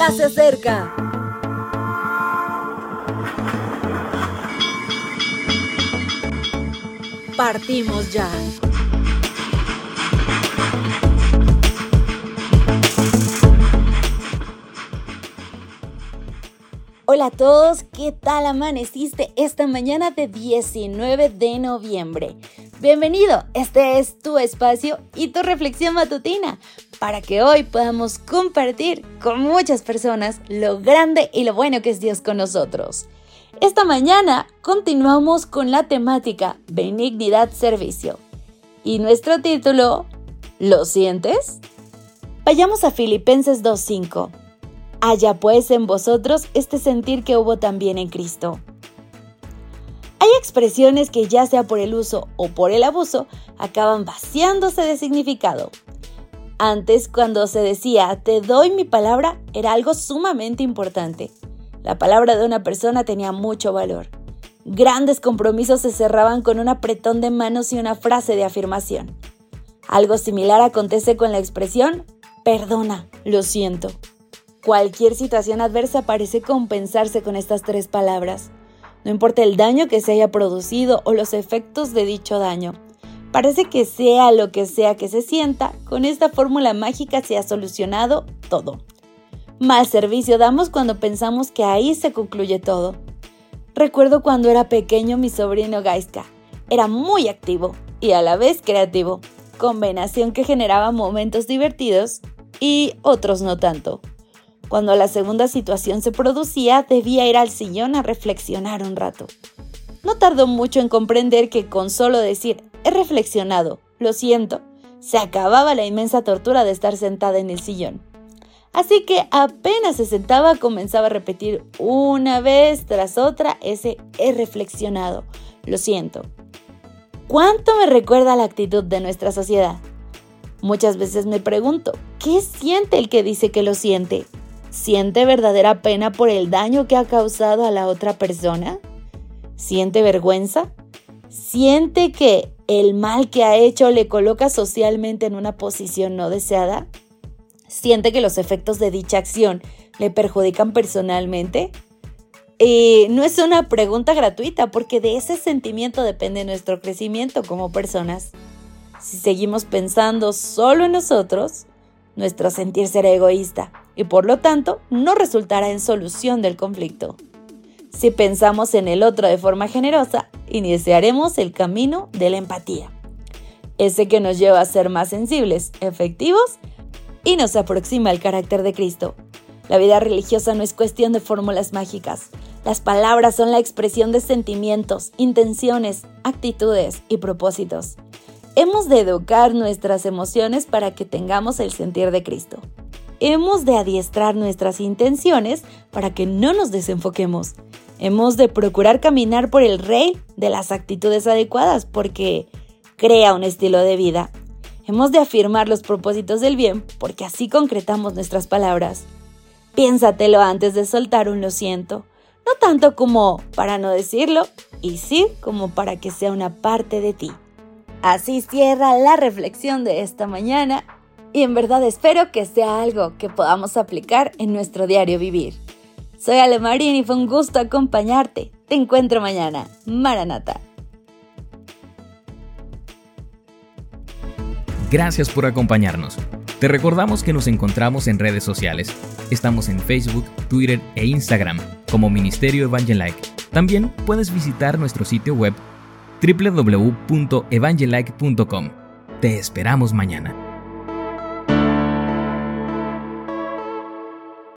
ya se acerca. Partimos ya. Hola a todos, ¿qué tal amaneciste esta mañana de 19 de noviembre? Bienvenido, este es tu espacio y tu reflexión matutina para que hoy podamos compartir con muchas personas lo grande y lo bueno que es Dios con nosotros. Esta mañana continuamos con la temática Benignidad Servicio y nuestro título ¿Lo sientes? Vayamos a Filipenses 2.5 Haya pues en vosotros este sentir que hubo también en Cristo. Hay expresiones que ya sea por el uso o por el abuso acaban vaciándose de significado. Antes, cuando se decía te doy mi palabra, era algo sumamente importante. La palabra de una persona tenía mucho valor. Grandes compromisos se cerraban con un apretón de manos y una frase de afirmación. Algo similar acontece con la expresión perdona, lo siento. Cualquier situación adversa parece compensarse con estas tres palabras. No importa el daño que se haya producido o los efectos de dicho daño. Parece que sea lo que sea que se sienta, con esta fórmula mágica se ha solucionado todo. Mal servicio damos cuando pensamos que ahí se concluye todo. Recuerdo cuando era pequeño mi sobrino Gaiska. Era muy activo y a la vez creativo, combinación que generaba momentos divertidos y otros no tanto. Cuando la segunda situación se producía, debía ir al sillón a reflexionar un rato. No tardó mucho en comprender que con solo decir, he reflexionado, lo siento, se acababa la inmensa tortura de estar sentada en el sillón. Así que apenas se sentaba comenzaba a repetir una vez tras otra ese he reflexionado, lo siento. ¿Cuánto me recuerda la actitud de nuestra sociedad? Muchas veces me pregunto, ¿qué siente el que dice que lo siente? ¿Siente verdadera pena por el daño que ha causado a la otra persona? ¿Siente vergüenza? ¿Siente que el mal que ha hecho le coloca socialmente en una posición no deseada? ¿Siente que los efectos de dicha acción le perjudican personalmente? Y no es una pregunta gratuita porque de ese sentimiento depende nuestro crecimiento como personas. Si seguimos pensando solo en nosotros, nuestro sentir será egoísta y por lo tanto no resultará en solución del conflicto. Si pensamos en el otro de forma generosa, iniciaremos el camino de la empatía, ese que nos lleva a ser más sensibles, efectivos y nos aproxima al carácter de Cristo. La vida religiosa no es cuestión de fórmulas mágicas. Las palabras son la expresión de sentimientos, intenciones, actitudes y propósitos. Hemos de educar nuestras emociones para que tengamos el sentir de Cristo. Hemos de adiestrar nuestras intenciones para que no nos desenfoquemos. Hemos de procurar caminar por el rey de las actitudes adecuadas porque crea un estilo de vida. Hemos de afirmar los propósitos del bien porque así concretamos nuestras palabras. Piénsatelo antes de soltar un lo siento, no tanto como para no decirlo, y sí como para que sea una parte de ti. Así cierra la reflexión de esta mañana y en verdad espero que sea algo que podamos aplicar en nuestro diario vivir. Soy Ale Marín y fue un gusto acompañarte. Te encuentro mañana. Maranata. Gracias por acompañarnos. Te recordamos que nos encontramos en redes sociales. Estamos en Facebook, Twitter e Instagram como Ministerio Evangelike. También puedes visitar nuestro sitio web www.evangelike.com. Te esperamos mañana.